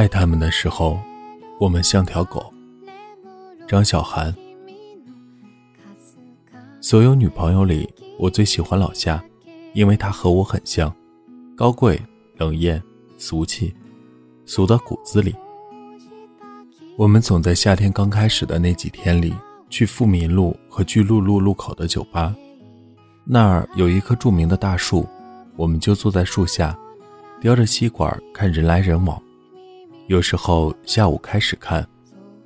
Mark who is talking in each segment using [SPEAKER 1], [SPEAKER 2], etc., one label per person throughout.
[SPEAKER 1] 爱他们的时候，我们像条狗。张小涵。所有女朋友里，我最喜欢老夏，因为她和我很像，高贵、冷艳、俗气，俗到骨子里。我们总在夏天刚开始的那几天里，去富民路和巨鹿路路口的酒吧，那儿有一棵著名的大树，我们就坐在树下，叼着吸管看人来人往。有时候下午开始看，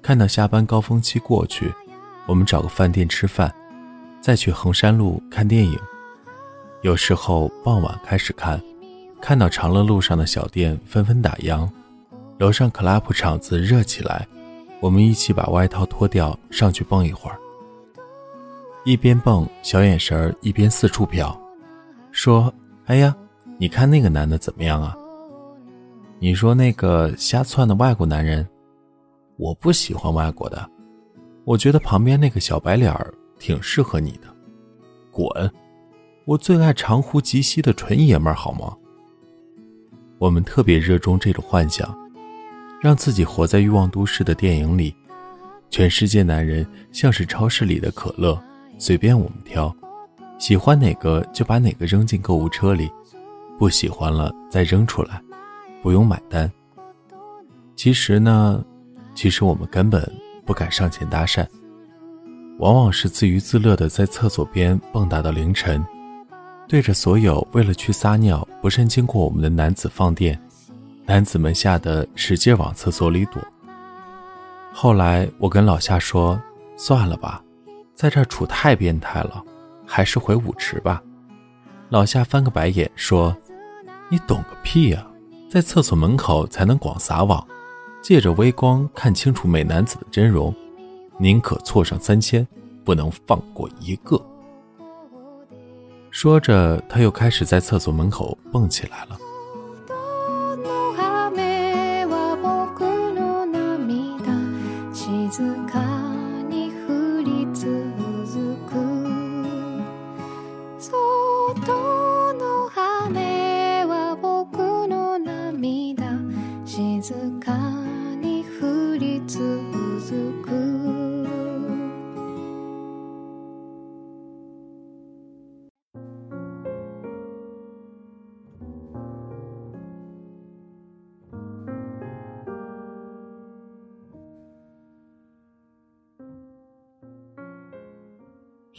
[SPEAKER 1] 看到下班高峰期过去，我们找个饭店吃饭，再去衡山路看电影。有时候傍晚开始看，看到长乐路上的小店纷纷打烊，楼上 club 场子热起来。我们一起把外套脱掉，上去蹦一会儿。一边蹦，小眼神儿一边四处瞟，说：“哎呀，你看那个男的怎么样啊？你说那个瞎窜的外国男人，我不喜欢外国的，我觉得旁边那个小白脸儿挺适合你的。滚！我最爱长呼及膝的纯爷们儿，好吗？我们特别热衷这种幻想。”让自己活在欲望都市的电影里，全世界男人像是超市里的可乐，随便我们挑，喜欢哪个就把哪个扔进购物车里，不喜欢了再扔出来，不用买单。其实呢，其实我们根本不敢上前搭讪，往往是自娱自乐的在厕所边蹦跶到凌晨，对着所有为了去撒尿不慎经过我们的男子放电。男子们吓得使劲往厕所里躲。后来我跟老夏说：“算了吧，在这处太变态了，还是回舞池吧。”老夏翻个白眼说：“你懂个屁呀，在厕所门口才能广撒网，借着微光看清楚美男子的真容，宁可错上三千，不能放过一个。”说着，他又开始在厕所门口蹦起来了。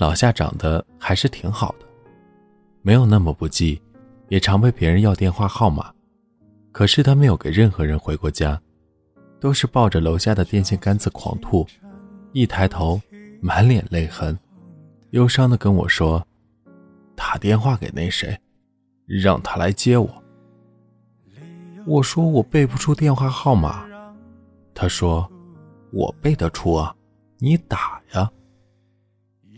[SPEAKER 1] 老夏长得还是挺好的，没有那么不济，也常被别人要电话号码。可是他没有给任何人回过家，都是抱着楼下的电线杆子狂吐，一抬头满脸泪痕，忧伤的跟我说：“打电话给那谁，让他来接我。”我说：“我背不出电话号码。”他说：“我背得出啊，你打呀。”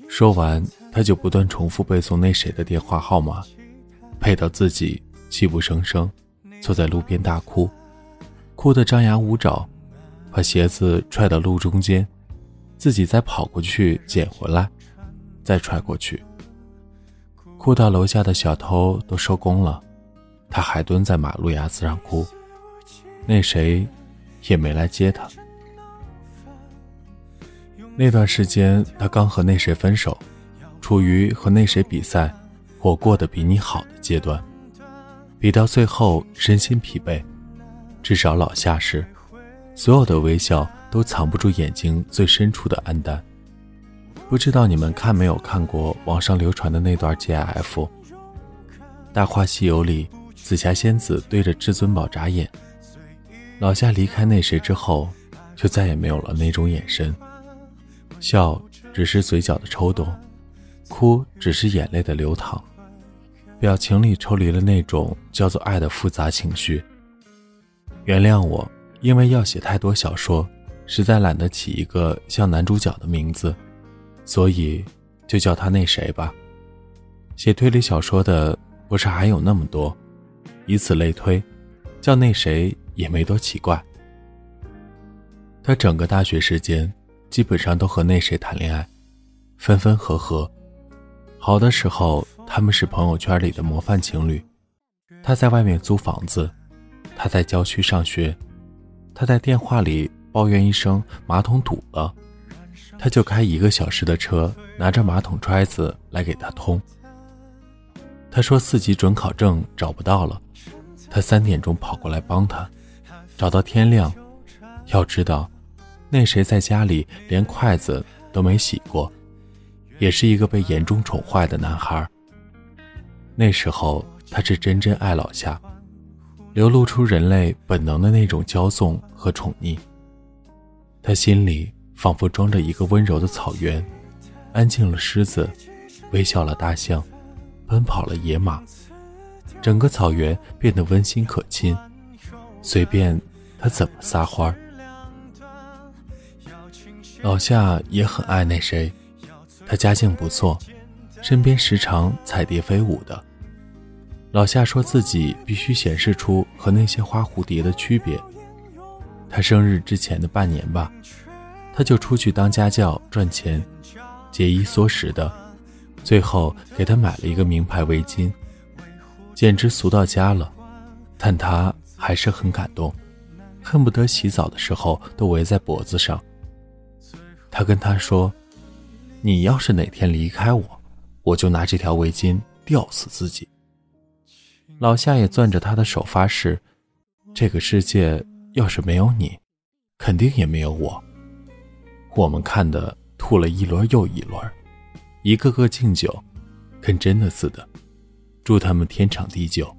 [SPEAKER 1] 说完，他就不断重复背诵那谁的电话号码，配到自己泣不成声，坐在路边大哭，哭得张牙舞爪，把鞋子踹到路中间，自己再跑过去捡回来，再踹过去，哭到楼下的小偷都收工了，他还蹲在马路牙子上哭，那谁也没来接他。那段时间，他刚和那谁分手，处于和那谁比赛，我过得比你好的阶段，比到最后身心疲惫，至少老夏是，所有的微笑都藏不住眼睛最深处的黯淡。不知道你们看没有看过网上流传的那段 GIF，《大话西游》里紫霞仙子对着至尊宝眨眼，老夏离开那谁之后，就再也没有了那种眼神。笑只是嘴角的抽动，哭只是眼泪的流淌，表情里抽离了那种叫做爱的复杂情绪。原谅我，因为要写太多小说，实在懒得起一个像男主角的名字，所以就叫他那谁吧。写推理小说的不是还有那么多，以此类推，叫那谁也没多奇怪。他整个大学时间。基本上都和那谁谈恋爱，分分合合。好的时候，他们是朋友圈里的模范情侣。他在外面租房子，他在郊区上学；他在电话里抱怨一声马桶堵了，他就开一个小时的车，拿着马桶揣子来给他通。他说四级准考证找不到了，他三点钟跑过来帮他，找到天亮。要知道，那谁在家里连筷子都没洗过，也是一个被严重宠坏的男孩。那时候他是真真爱老夏，流露出人类本能的那种骄纵和宠溺。他心里仿佛装着一个温柔的草原，安静了狮子，微笑了大象，奔跑了野马，整个草原变得温馨可亲，随便他怎么撒欢儿。老夏也很爱那谁，他家境不错，身边时常彩蝶飞舞的。老夏说自己必须显示出和那些花蝴蝶的区别。他生日之前的半年吧，他就出去当家教赚钱，节衣缩食的，最后给他买了一个名牌围巾，简直俗到家了，但他还是很感动，恨不得洗澡的时候都围在脖子上。他跟他说：“你要是哪天离开我，我就拿这条围巾吊死自己。”老夏也攥着他的手发誓：“这个世界要是没有你，肯定也没有我。”我们看的吐了一轮又一轮，一个个敬酒，跟真的似的，祝他们天长地久。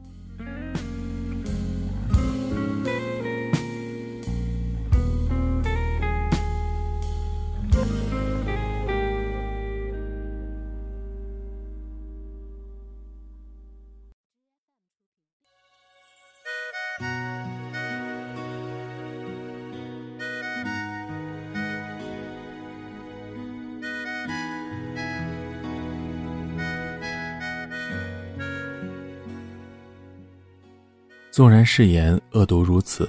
[SPEAKER 1] 纵然誓言恶毒如此，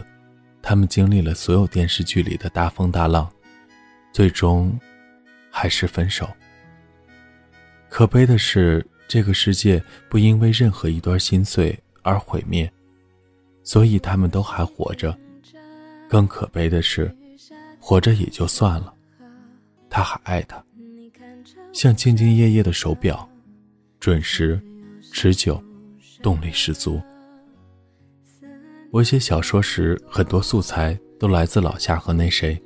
[SPEAKER 1] 他们经历了所有电视剧里的大风大浪，最终还是分手。可悲的是，这个世界不因为任何一段心碎而毁灭，所以他们都还活着。更可悲的是，活着也就算了，他还爱她，像兢兢业业的手表，准时、持久、动力十足。我写小说时，很多素材都来自老夏和那谁。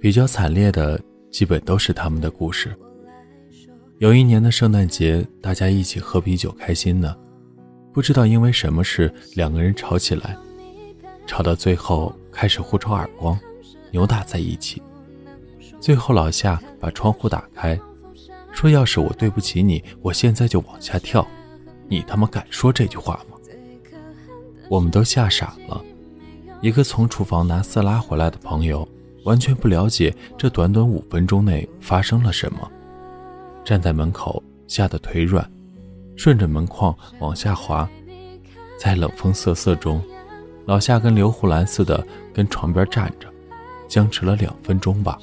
[SPEAKER 1] 比较惨烈的，基本都是他们的故事。有一年的圣诞节，大家一起喝啤酒，开心呢。不知道因为什么事，两个人吵起来，吵到最后开始互抽耳光，扭打在一起。最后老夏把窗户打开，说：“要是我对不起你，我现在就往下跳。你他妈敢说这句话吗？”我们都吓傻了。一个从厨房拿色拉回来的朋友，完全不了解这短短五分钟内发生了什么，站在门口吓得腿软，顺着门框往下滑，在冷风瑟瑟中，老夏跟刘胡兰似的跟床边站着，僵持了两分钟吧，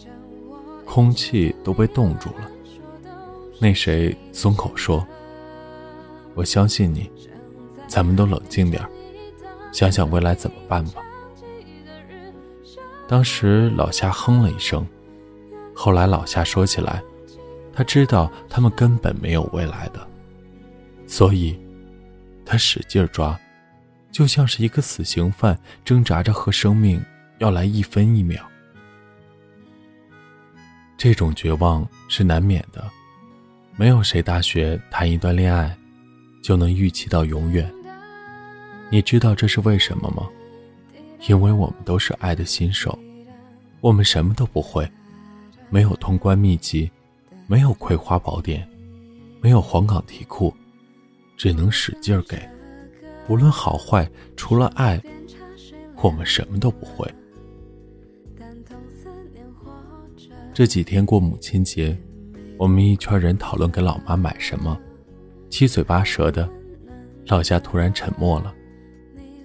[SPEAKER 1] 空气都被冻住了。那谁松口说：“我相信你，咱们都冷静点想想未来怎么办吧。当时老夏哼了一声，后来老夏说起来，他知道他们根本没有未来的，所以，他使劲抓，就像是一个死刑犯挣扎着和生命要来一分一秒。这种绝望是难免的，没有谁大学谈一段恋爱，就能预期到永远。你知道这是为什么吗？因为我们都是爱的新手，我们什么都不会，没有通关秘籍，没有葵花宝典，没有黄冈题库，只能使劲给。无论好坏，除了爱，我们什么都不会。这几天过母亲节，我们一圈人讨论给老妈买什么，七嘴八舌的，老夏突然沉默了。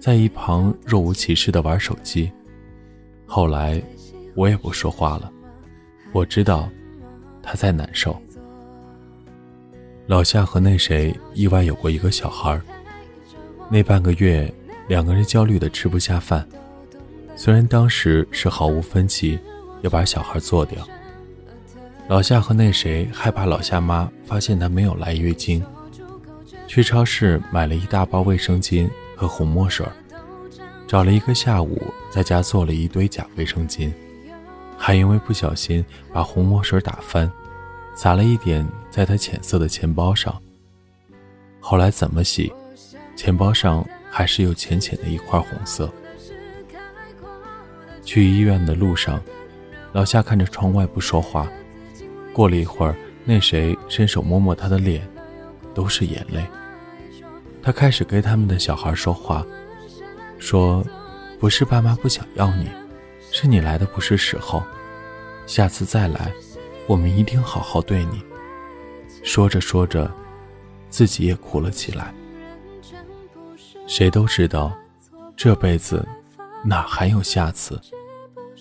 [SPEAKER 1] 在一旁若无其事的玩手机，后来我也不说话了。我知道他在难受。老夏和那谁意外有过一个小孩那半个月两个人焦虑的吃不下饭，虽然当时是毫无分歧，要把小孩做掉。老夏和那谁害怕老夏妈发现他没有来月经，去超市买了一大包卫生巾和红墨水，找了一个下午，在家做了一堆假卫生巾，还因为不小心把红墨水打翻，洒了一点在他浅色的钱包上。后来怎么洗，钱包上还是有浅浅的一块红色。去医院的路上，老夏看着窗外不说话。过了一会儿，那谁伸手摸摸他的脸，都是眼泪。他开始跟他们的小孩说话，说：“不是爸妈不想要你，是你来的不是时候。下次再来，我们一定好好对你。”说着说着，自己也哭了起来。谁都知道，这辈子哪还有下次？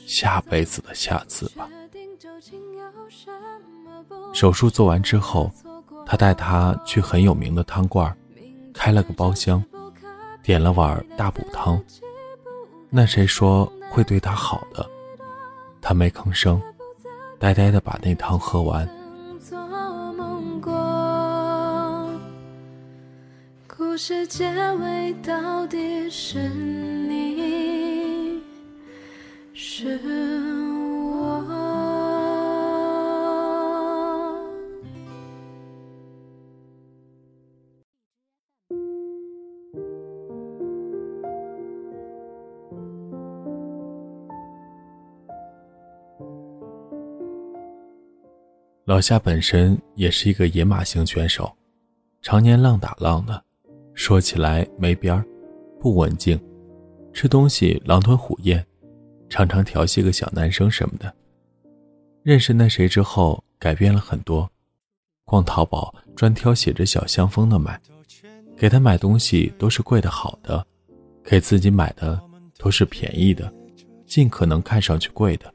[SPEAKER 1] 下辈子的下次吧。手术做完之后，他带他去很有名的汤馆，开了个包厢，点了碗大补汤。那谁说会对他好的？他没吭声，呆呆的把那汤喝完。故事结尾到底是你，是。老夏本身也是一个野马型选手，常年浪打浪的，说起来没边儿，不文静，吃东西狼吞虎咽，常常调戏个小男生什么的。认识那谁之后，改变了很多，逛淘宝专挑写着小香风的买，给他买东西都是贵的好的，给自己买的都是便宜的，尽可能看上去贵的。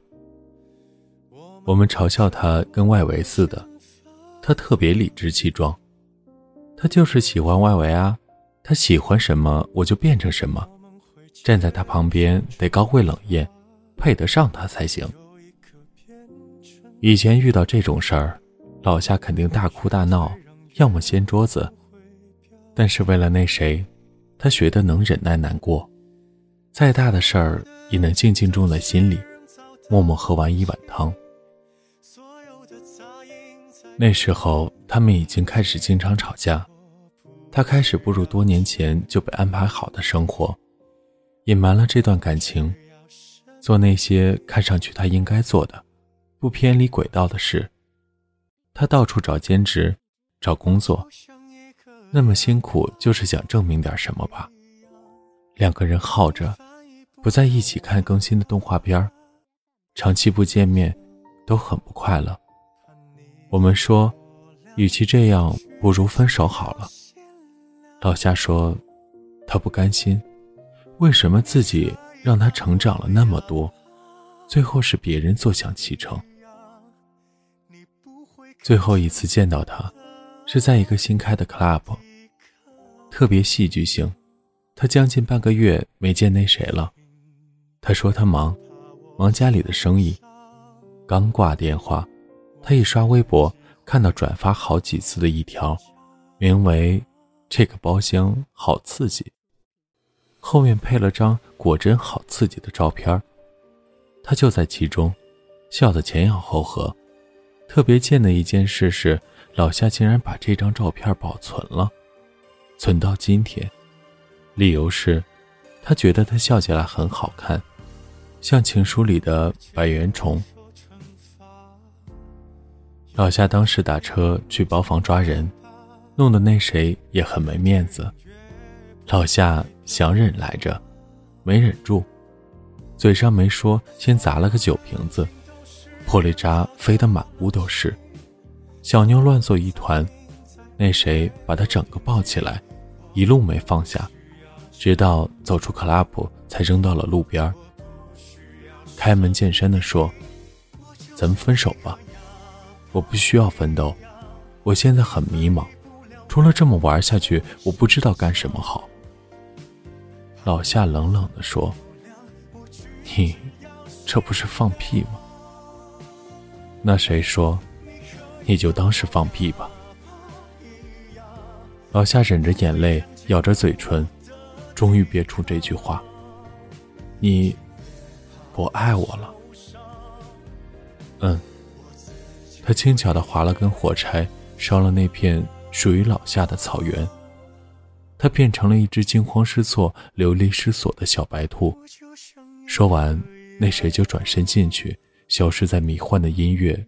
[SPEAKER 1] 我们嘲笑他跟外围似的，他特别理直气壮，他就是喜欢外围啊，他喜欢什么我就变成什么，站在他旁边得高贵冷艳，配得上他才行。以前遇到这种事儿，老夏肯定大哭大闹，要么掀桌子，但是为了那谁，他学得能忍耐难过，再大的事儿也能静静种在心里，默默喝完一碗汤。那时候，他们已经开始经常吵架。他开始步入多年前就被安排好的生活，隐瞒了这段感情，做那些看上去他应该做的、不偏离轨道的事。他到处找兼职，找工作，那么辛苦就是想证明点什么吧。两个人耗着，不在一起看更新的动画片长期不见面，都很不快乐。我们说，与其这样，不如分手好了。老夏说，他不甘心，为什么自己让他成长了那么多，最后是别人坐享其成？最后一次见到他，是在一个新开的 club，特别戏剧性。他将近半个月没见那谁了。他说他忙，忙家里的生意，刚挂电话。他一刷微博，看到转发好几次的一条，名为“这个包厢好刺激”，后面配了张果真好刺激的照片他就在其中，笑得前仰后合。特别贱的一件事是，老夏竟然把这张照片保存了，存到今天。理由是，他觉得他笑起来很好看，像情书里的百元虫。老夏当时打车去包房抓人，弄得那谁也很没面子。老夏想忍来着，没忍住，嘴上没说，先砸了个酒瓶子，玻璃渣飞得满屋都是，小妞乱作一团。那谁把她整个抱起来，一路没放下，直到走出 club 才扔到了路边。开门见山的说：“咱们分手吧。”我不需要奋斗，我现在很迷茫，除了这么玩下去，我不知道干什么好。老夏冷冷地说：“你这不是放屁吗？那谁说？你就当是放屁吧。老夏忍着眼泪，咬着嘴唇，终于憋出这句话：“你不爱我了。”嗯。他轻巧地划了根火柴，烧了那片属于老夏的草原。他变成了一只惊慌失措、流离失所的小白兔。说完，那谁就转身进去，消失在迷幻的音乐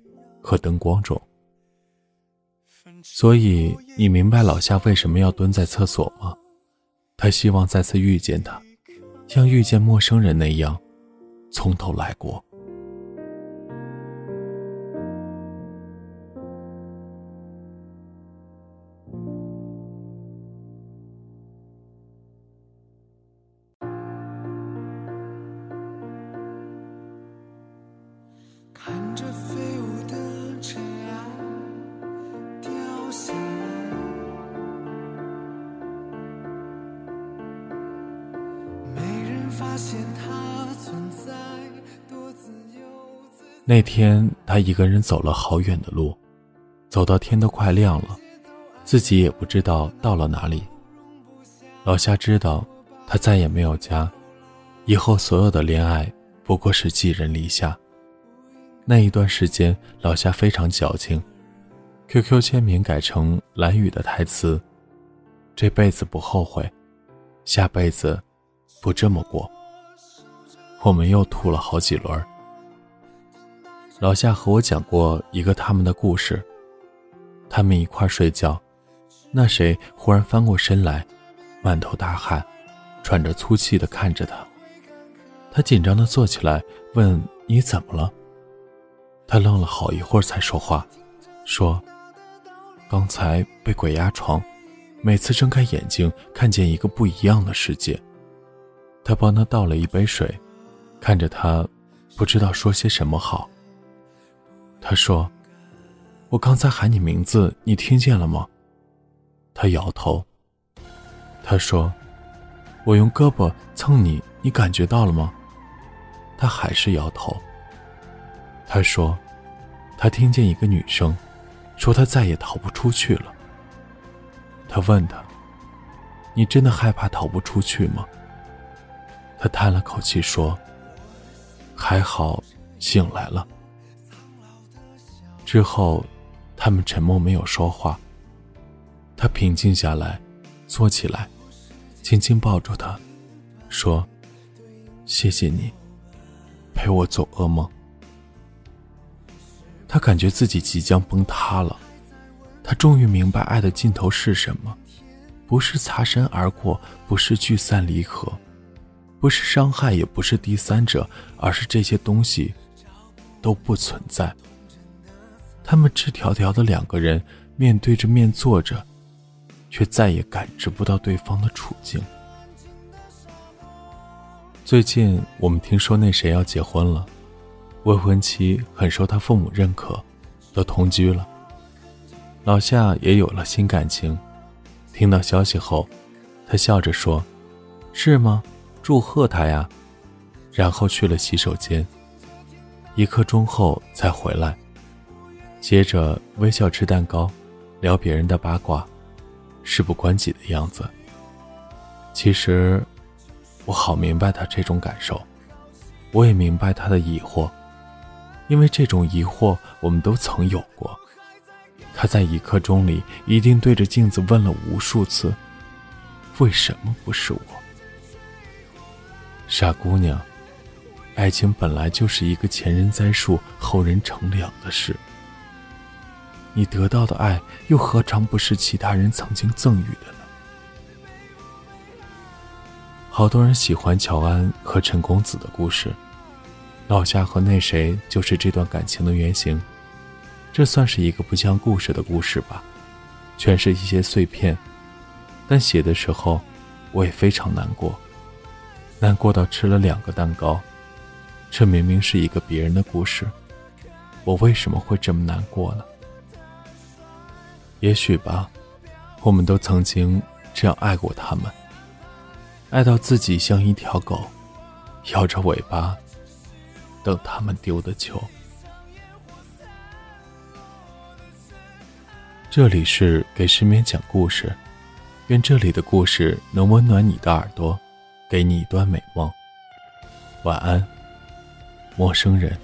[SPEAKER 1] 和灯光中。所以，你明白老夏为什么要蹲在厕所吗？他希望再次遇见他，像遇见陌生人那样，从头来过。那天，他一个人走了好远的路，走到天都快亮了，自己也不知道到了哪里。老夏知道，他再也没有家，以后所有的恋爱不过是寄人篱下。那一段时间，老夏非常矫情，QQ 签名改成蓝雨的台词：“这辈子不后悔，下辈子不这么过。”我们又吐了好几轮。老夏和我讲过一个他们的故事。他们一块睡觉，那谁忽然翻过身来，满头大汗，喘着粗气的看着他。他紧张的坐起来，问：“你怎么了？”他愣了好一会儿才说话，说：“刚才被鬼压床，每次睁开眼睛，看见一个不一样的世界。”他帮他倒了一杯水，看着他，不知道说些什么好。他说：“我刚才喊你名字，你听见了吗？”他摇头。他说：“我用胳膊蹭你，你感觉到了吗？”他还是摇头。他说：“他听见一个女生，说他再也逃不出去了。”他问他：“你真的害怕逃不出去吗？”他叹了口气说：“还好，醒来了。”之后，他们沉默，没有说话。他平静下来，坐起来，轻轻抱住他，说：“谢谢你，陪我做噩梦。”他感觉自己即将崩塌了。他终于明白爱的尽头是什么：不是擦身而过，不是聚散离合，不是伤害，也不是第三者，而是这些东西都不存在。他们赤条条的两个人面对着面坐着，却再也感知不到对方的处境。最近我们听说那谁要结婚了，未婚妻很受他父母认可，都同居了。老夏也有了新感情，听到消息后，他笑着说：“是吗？祝贺他呀！”然后去了洗手间，一刻钟后才回来。接着微笑吃蛋糕，聊别人的八卦，事不关己的样子。其实，我好明白他这种感受，我也明白他的疑惑，因为这种疑惑我们都曾有过。他在一刻钟里一定对着镜子问了无数次：“为什么不是我？”傻姑娘，爱情本来就是一个前人栽树，后人乘凉的事。你得到的爱，又何尝不是其他人曾经赠予的呢？好多人喜欢乔安和陈公子的故事，老夏和那谁就是这段感情的原型。这算是一个不像故事的故事吧，全是一些碎片。但写的时候，我也非常难过，难过到吃了两个蛋糕。这明明是一个别人的故事，我为什么会这么难过呢？也许吧，我们都曾经这样爱过他们，爱到自己像一条狗，摇着尾巴等他们丢的球。这里是给失眠讲故事，愿这里的故事能温暖你的耳朵，给你一段美梦。晚安，陌生人。